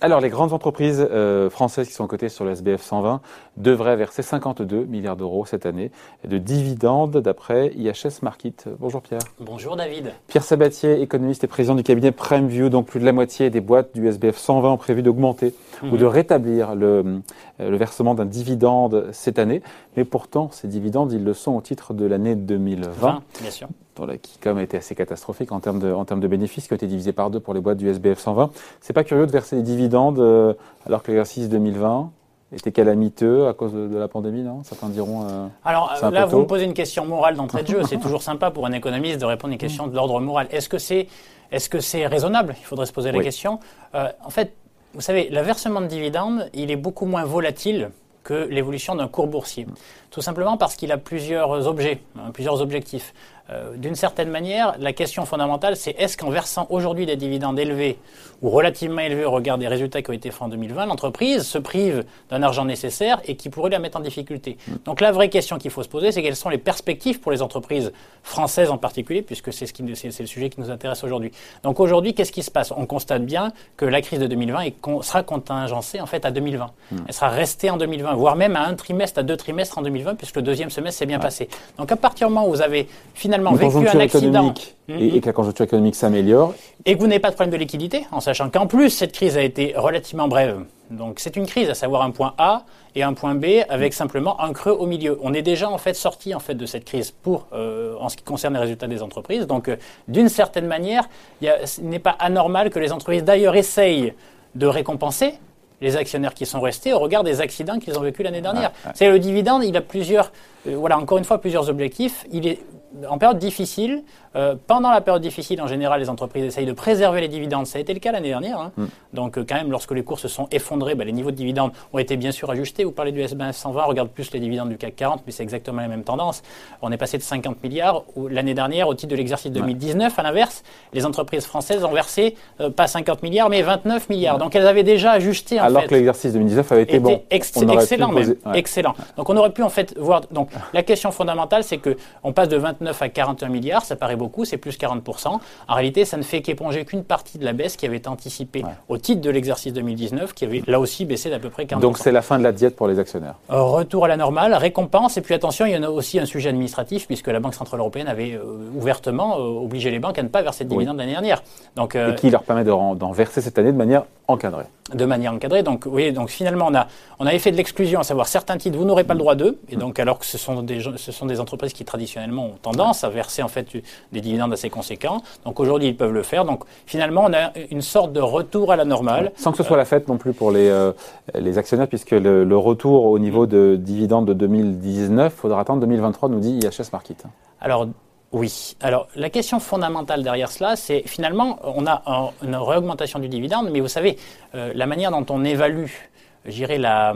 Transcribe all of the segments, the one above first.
Alors, les grandes entreprises euh, françaises qui sont cotées sur le SBF 120 devraient verser 52 milliards d'euros cette année de dividendes d'après IHS Market. Bonjour Pierre. Bonjour David. Pierre Sabatier, économiste et président du cabinet PrimeView. Donc, plus de la moitié des boîtes du SBF 120 ont prévu d'augmenter ou de mhm. rétablir le, euh, le versement d'un dividende cette année. Mais pourtant, ces dividendes, ils le sont au titre de l'année 2020. bien sûr qui quand même a été assez catastrophique en termes de, en termes de bénéfices, qui ont été divisés par deux pour les boîtes du SBF 120. C'est pas curieux de verser des dividendes euh, alors que l'exercice 2020 était calamiteux à cause de, la pandémie, non? Certains diront. Euh, alors là, vous me posez une question morale d'entrée de jeu. C'est toujours sympa pour un économiste de répondre à une question de l'ordre moral. Est-ce que c'est est -ce c'est raisonnable? Il faudrait se poser la question. Euh, en fait, vous savez, le versement de dividendes, il est beaucoup moins volatile que l'évolution d'un cours boursier. Tout simplement parce qu'il a plusieurs objets, hein, plusieurs objectifs. Euh, d'une certaine manière, la question fondamentale, c'est est-ce qu'en versant aujourd'hui des dividendes élevés ou relativement élevés au regard des résultats qui ont été faits en 2020, l'entreprise se prive d'un argent nécessaire et qui pourrait la mettre en difficulté? Donc la vraie question qu'il faut se poser, c'est quelles sont les perspectives pour les entreprises françaises en particulier, puisque c'est ce qui, c'est, le sujet qui nous intéresse aujourd'hui. Donc aujourd'hui, qu'est-ce qui se passe? On constate bien que la crise de 2020 sera contingencée en fait à 2020. Hmm. Elle sera restée en 2020, voire même à un trimestre, à deux trimestres en 2020, puisque le deuxième semestre s'est bien passé. Donc à partir du moment où vous avez finalement vécu un accident et, que la conjoncture économique s'améliore. Et que vous n'avez pas de problème de liquidité, en sachant qu'en plus, cette crise a été relativement brève. Donc c'est une crise, à savoir un point A et un point B avec simplement un creux au milieu. On est déjà en fait sorti en fait de cette crise pour euh, en ce qui concerne les résultats des entreprises. Donc euh, d'une certaine manière, il n'est pas anormal que les entreprises d'ailleurs essayent de récompenser les actionnaires qui sont restés au regard des accidents qu'ils ont vécu l'année dernière. C'est le dividende, il a plusieurs, euh, voilà, encore une fois, plusieurs objectifs. Il est en période difficile, euh, pendant la période difficile, en général, les entreprises essayent de préserver les dividendes. Ça a été le cas l'année dernière. Hein. Mm. Donc, euh, quand même, lorsque les cours se sont effondrés, bah, les niveaux de dividendes ont été bien sûr ajustés. Vous parlez du SBF 120, regarde plus les dividendes du CAC 40, mais c'est exactement la même tendance. On est passé de 50 milliards l'année dernière au titre de l'exercice 2019. À l'inverse, les entreprises françaises ont versé euh, pas 50 milliards, mais 29 milliards. Donc, elles avaient déjà ajusté. En Alors que l'exercice 2019 avait été bon. excellent, même. Excellent. Donc, on aurait pu en fait voir. Donc, la question fondamentale, c'est que on passe de 29 à 41 milliards. Ça paraît beaucoup, c'est plus 40 en réalité, ça ne fait qu'éponger qu'une partie de la baisse qui avait été anticipée au titre de l'exercice 2019, qui avait là aussi baissé d'à peu près 40%. Donc c'est la fin de la diète pour les actionnaires. Euh, retour à la normale, récompense, et puis attention, il y en a aussi un sujet administratif, puisque la Banque Centrale Européenne avait euh, ouvertement euh, obligé les banques à ne pas verser de dividendes l'année dernière. Donc, et qui leur permet d'en verser cette année de manière encadrée de manière encadrée. Donc, oui, donc finalement, on a, on a fait de l'exclusion, à savoir certains titres, vous n'aurez pas le droit d'eux. Et donc, alors que ce sont des, ce sont des entreprises qui traditionnellement ont tendance à verser en fait des dividendes assez conséquents. Donc aujourd'hui, ils peuvent le faire. Donc finalement, on a une sorte de retour à la normale. Sans que ce soit la fête non plus pour les, euh, les actionnaires, puisque le, retour au niveau de dividendes de 2019, faudra attendre 2023, nous dit IHS Market. Alors, oui. Alors, la question fondamentale derrière cela, c'est finalement, on a une réaugmentation du dividende, mais vous savez, euh, la manière dont on évalue, j'irais, la,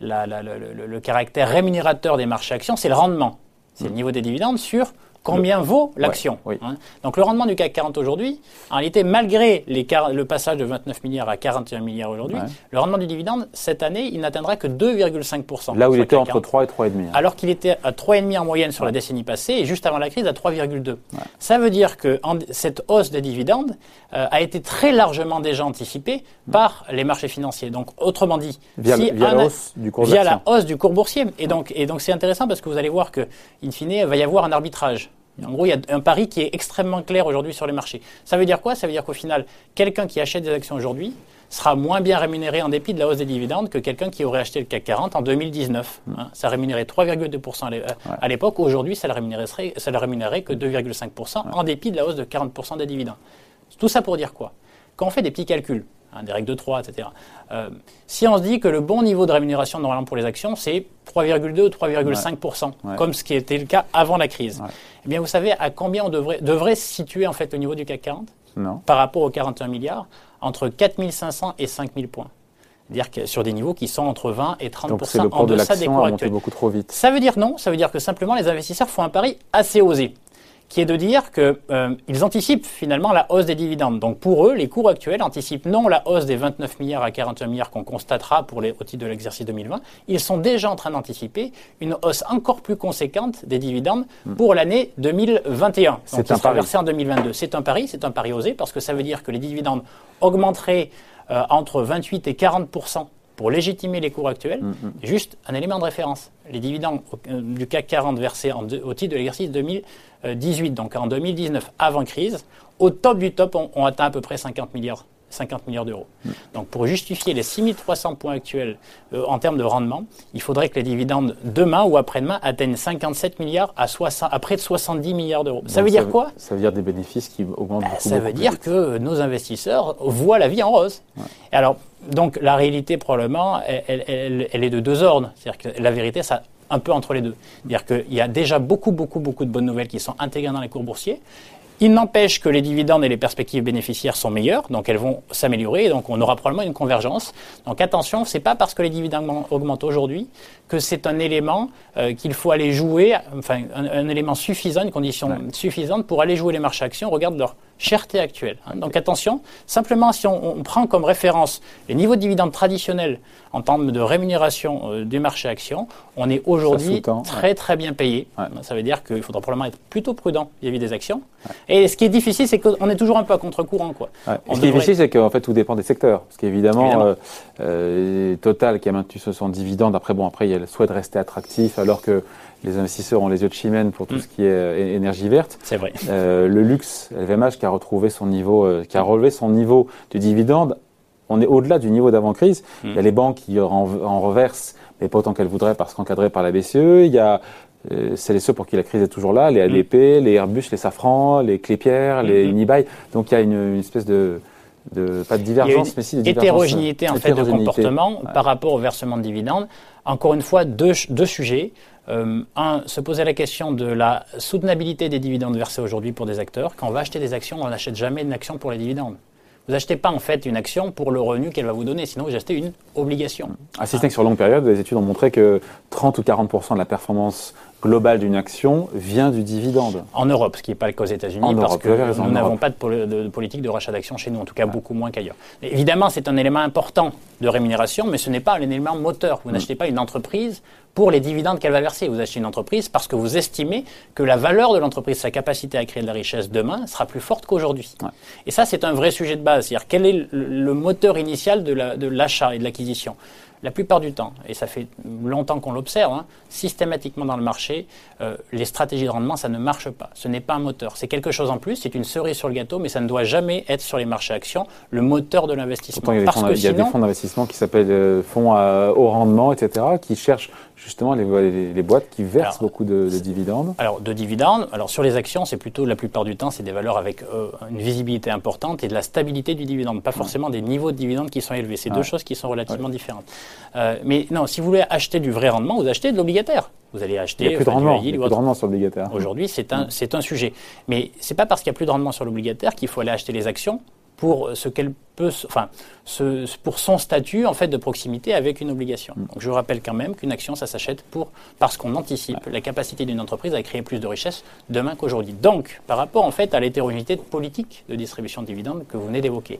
la, le, le, caractère rémunérateur des marchés actions, c'est le rendement. C'est le mmh. niveau des dividendes sur combien vaut l'action. Hein. Donc le rendement du CAC 40 aujourd'hui, en réalité, malgré les le passage de 29 milliards à 41 milliards aujourd'hui, le rendement du dividende, cette année, il n'atteindra que 2,5%. Là où il était entre 3 et 3,5. Hein. Alors qu'il était à 3,5 en moyenne sur la décennie passée et juste avant la crise à 3,2. Ça veut dire que cette hausse des dividendes euh, a été très largement déjà anticipée par les marchés financiers. Donc autrement dit, via, la, hausse du cours via la hausse du cours boursier. Et donc, et donc c'est intéressant parce que vous allez voir que, in fine, il va y avoir un arbitrage. En gros, il y a un pari qui est extrêmement clair aujourd'hui sur les marchés. Ça veut dire quoi? Ça veut dire qu'au final, quelqu'un qui achète des actions aujourd'hui sera moins bien rémunéré en dépit de la hausse des dividendes que quelqu'un qui aurait acheté le CAC 40 en 2019. Hein. Ça rémunérait 3,2% à l'époque. Aujourd'hui, ça ne rémunérerait, ça rémunérerait que 2,5% en dépit de la hausse de 40% des dividendes. Tout ça pour dire quoi? Quand on fait des petits calculs, Hein, des règles de 3, etc. Euh, si on se dit que le bon niveau de rémunération normalement pour les actions, c'est 3,2 ou 3,5%, comme ce qui était le cas avant la crise, eh bien vous savez à combien on devrait, devrait se situer en fait le niveau du CAC 40 par rapport aux 41 milliards? Entre 4500 et 5000 points. C'est-à-dire que sur des niveaux qui sont entre 20 et 30 Donc le en deçà des cours actuels. beaucoup trop vite. Ça veut dire non, ça veut dire que simplement les investisseurs font un pari assez osé qui est de dire qu'ils euh, anticipent finalement la hausse des dividendes. Donc pour eux, les cours actuels anticipent non la hausse des 29 milliards à 41 milliards qu'on constatera pour les, au titre de l'exercice 2020, ils sont déjà en train d'anticiper une hausse encore plus conséquente des dividendes hmm. pour l'année 2021. C'est un pari. en 2022. C'est un pari, c'est un pari osé parce que ça veut dire que les dividendes augmenteraient entre 28 et 40 pour légitimer les cours actuels, mm, mm. juste un élément de référence. Les dividendes du CAC 40 versés au titre de l'exercice 2018, donc en 2019, avant crise, au top du top, on atteint à peu près 50 milliards 50 milliards d'euros. Donc pour justifier les 6300 points actuels euh, en termes de rendement, il faudrait que les dividendes demain ou après-demain atteignent 57 milliards à, 60, à près de 70 milliards d'euros. Ça veut dire quoi? Ça veut dire des bénéfices qui augmentent beaucoup. Ça veut dire que nos investisseurs voient la vie en rose. alors, donc la réalité probablement, elle, elle est de deux ordres. C'est-à-dire que la vérité, ça un peu entre les deux. C'est-à-dire qu'il y a déjà beaucoup, beaucoup, beaucoup de bonnes nouvelles qui sont intégrées dans les cours boursiers. Il n'empêche que les dividendes et les perspectives bénéficiaires sont meilleures, donc elles vont s'améliorer, et donc on aura probablement une convergence. Donc attention, c'est pas parce que les dividendes augmentent aujourd'hui que c'est un élément euh, qu'il faut aller jouer, enfin un, élément suffisant, une condition suffisante pour aller jouer les marchés actions. Regarde leur cherté actuelle. Hein. Donc attention, simplement si on, prend comme référence les niveaux de dividendes traditionnels en termes de rémunération euh, du marché actions, on est aujourd'hui très très bien payé. Ça veut dire qu'il faudra probablement être plutôt prudent vis-à-vis des actions. Et ce qui est difficile, c'est qu'on est toujours un peu à contre-courant. Quoi. Ce qui est difficile, c'est qu'en fait tout dépend des secteurs. Parce qu'évidemment, euh, euh, Total qui a maintenu son dividende, après bon, après il y a le souhait de rester attractif, alors que les investisseurs ont les yeux de chimène pour tout mm. ce qui est euh, énergie verte. C'est vrai. Euh, le luxe, LVMH, qui a retrouvé son niveau, euh, qui a relevé son niveau de dividende. On est au-delà du niveau d'avant-crise. Mm. Il y a les banques qui en, reversent, mais pas autant qu'elles voudraient parce qu'encadrées par la BCE. Il y a c'est les ceux pour qui la crise est toujours là, les ADP, mm. les Airbus, les Safran, les Clépierre, les Unibail. Donc il y a une, espèce de, de, pas de divergence, mais si de hétérogénéité en fait de comportement par rapport au versement de dividendes. Encore une fois, deux, deux sujets. Euh, un, se poser la question de la soutenabilité des dividendes versés aujourd'hui pour des acteurs. Quand on va acheter des actions, on n'achète jamais une action pour les dividendes. Vous achetez pas en fait une action pour le revenu qu'elle va vous donner, sinon vous achetez une obligation. À que sur longue période, les études ont montré que 30 ou 40 de la performance globale d'une action vient du dividende. En Europe, ce qui n'est pas le cas aux États-Unis, parce que nous n'avons pas de, politique de rachat d'actions chez nous, en tout cas beaucoup moins qu'ailleurs. Évidemment, c'est un élément important de rémunération, mais ce n'est pas un élément moteur. Vous mm. n'achetez pas une entreprise pour les dividendes qu'elle va verser. Vous achetez une entreprise parce que vous estimez que la valeur de l'entreprise, sa capacité à créer de la richesse demain, sera plus forte qu'aujourd'hui. Et ça, c'est un vrai sujet de base. C'est-à-dire quel est le moteur initial de l'achat et de l'acquisition? La plupart du temps, et ça fait longtemps qu'on l'observe, hein, systématiquement dans le marché, euh, les stratégies de rendement, ça ne marche pas. Ce n'est pas un moteur. C'est quelque chose en plus, c'est une cerise sur le gâteau, mais ça ne doit jamais être sur les marchés actions le moteur de l'investissement. Il y a des fonds, d'investissement qui s'appellent euh, fonds à haut rendement, etc., qui cherchent justement les, les, boîtes qui versent beaucoup de, dividendes Alors, de dividendes, alors sur les actions, c'est plutôt la plupart du temps, c'est des valeurs avec euh, une visibilité importante et de la stabilité du dividende, pas forcément des niveaux de dividendes qui sont élevés. C'est deux choses qui sont relativement différentes. Euh, mais non, si vous voulez acheter du vrai rendement, vous achetez de l'obligataire. Vous allez acheter. Il n'y a plus de rendement, il y a plus de rendement sur l'obligataire. Aujourd'hui, c'est un, c'est un sujet. Mais c'est pas parce qu'il n'y a plus de rendement sur l'obligataire qu'il faut aller acheter les actions pour ce qu'elle peut, enfin, ce, pour son statut en fait de proximité avec une obligation. Mm. Donc je rappelle quand même qu'une action, ça s'achète pour parce qu'on anticipe la capacité d'une entreprise à créer plus de richesses demain qu'aujourd'hui. Donc, par rapport en fait à l'hétérogénéité politique de distribution de dividendes que vous venez d'évoquer,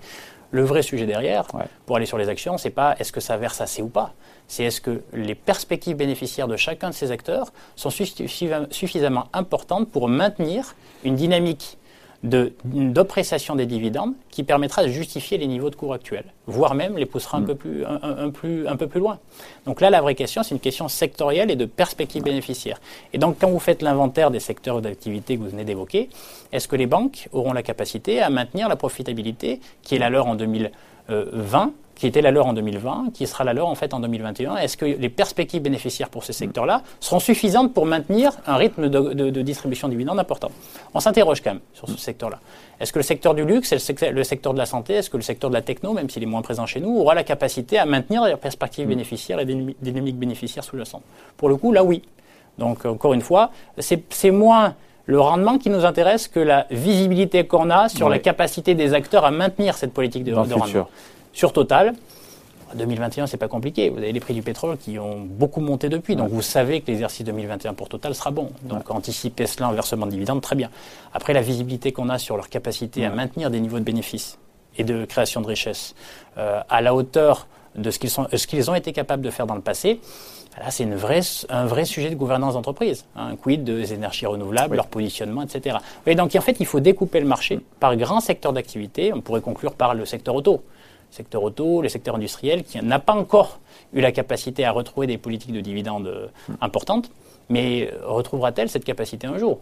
le vrai sujet derrière, pour aller sur les actions, c'est pas est-ce que ça verse assez ou pas. C'est est-ce que les perspectives bénéficiaires de chacun de ces acteurs sont suffisamment importantes pour maintenir une dynamique d'appréciation des dividendes qui permettra de justifier les niveaux de cours actuels, voire même les poussera un, mm. peu plus, un, plus, un peu plus loin. Donc là, la vraie question, c'est une question sectorielle et de perspective bénéficiaire. Et donc, quand vous faites l'inventaire des secteurs d'activité que vous venez d'évoquer, est-ce que les banques auront la capacité à maintenir la profitabilité qui est la leur en 2020 qui était la leur en 2020, qui sera la leur en fait en 2021 Est-ce que les perspectives bénéficiaires pour ces secteurs-là seront suffisantes pour maintenir un rythme de, distribution de dividendes important? On s'interroge quand même sur ce secteur-là. Est-ce que le secteur du luxe, le secteur, de la santé, est-ce que le secteur de la techno, même s'il est moins présent chez nous, aura la capacité à maintenir les perspectives bénéficiaires, les dynamiques bénéficiaires sous-jacentes Pour le coup, là oui. Donc encore une fois, c'est moins le rendement qui nous intéresse que la visibilité qu'on a sur la capacité des acteurs à maintenir cette politique de, de rendement. Sur Total, 2021, c'est pas compliqué. Vous avez les prix du pétrole qui ont beaucoup monté depuis. Donc, vous savez que l'exercice 2021 pour Total sera bon. Donc, anticiper cela en versement de dividendes, très bien. Après, la visibilité qu'on a sur leur capacité à maintenir des niveaux de bénéfices et de création de richesses euh, à la hauteur de ce qu'ils, sont, ce qu'ils ont été capables de faire dans le passé, Là, c'est une vraie, un vrai sujet de gouvernance d'entreprise. Un hein. quid des énergies renouvelables, leur positionnement, etc. Et donc, en fait, il faut découper le marché par grands secteurs d'activité. On pourrait conclure par le secteur auto secteur auto, le secteur industriel, qui n'a pas encore eu la capacité à retrouver des politiques de dividendes euh, importantes, mais retrouvera-t-elle cette capacité un jour?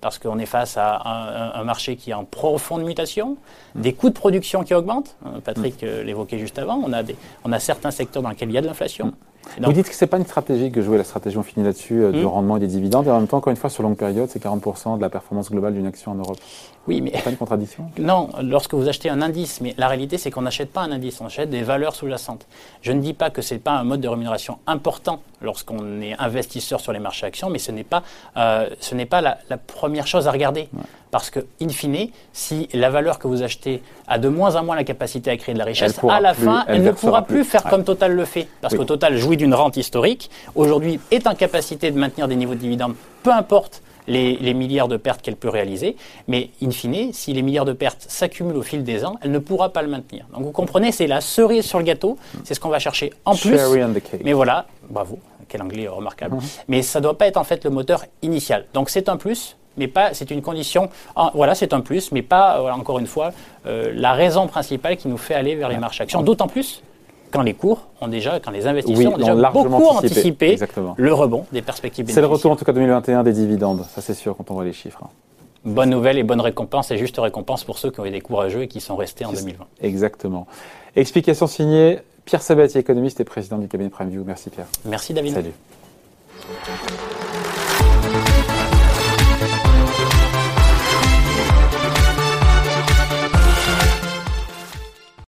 Parce qu'on est face à un, marché qui est en profonde mutation, des coûts de production qui augmentent. Patrick l'évoquait juste avant. On a, des, on a certains secteurs dans lesquels il y a de l'inflation. Vous dites que ce n'est pas une stratégie que jouer la stratégie, on finit là-dessus, euh, du hmm. rendement et des dividendes, et en même temps, encore une fois, sur longue période, c'est 40% de la performance globale d'une action en Europe. Oui, mais. pas une contradiction? Non, lorsque vous achetez un indice, mais la réalité, c'est qu'on n'achète pas un indice, on achète des valeurs sous-jacentes. Je ne dis pas que ce n'est pas un mode de rémunération important lorsqu'on est investisseur sur les marchés actions, mais ce n'est pas, euh, ce n'est pas la, première chose à regarder. Parce que, in fine, si la valeur que vous achetez a de moins en moins la capacité à créer de la richesse, à la fin, elle, ne pourra plus, faire comme Total le fait. Parce que Total jouit d'une rente historique, aujourd'hui est en capacité de maintenir des niveaux de dividendes, peu importe les, milliards de pertes qu'elle peut réaliser. Mais in fine, si les milliards de pertes s'accumulent au fil des ans, elle ne pourra pas le maintenir. Donc vous comprenez, c'est la cerise sur le gâteau. C'est ce qu'on va chercher en plus. Mais voilà, bravo, quel anglais remarquable. Mm-hmm. Mais ça ne doit pas être en fait le moteur initial. Donc c'est un plus mais pas, c'est une condition, voilà, c'est un plus, mais pas, encore une fois, euh, la raison principale qui nous fait aller vers les marches actions. D'autant plus quand les cours ont déjà, quand les investisseurs ont déjà beaucoup anticipé, le rebond des perspectives C'est le retour en tout cas 2021 des dividendes, ça c'est sûr quand on voit les chiffres. Hein. Bonne nouvelle et bonne récompense et juste récompense pour ceux qui ont été courageux et qui sont restés en 2020. Exactement. Explication signée Pierre Sabatier, économiste et président du cabinet PrimeView. Merci Pierre. Merci David. Salut.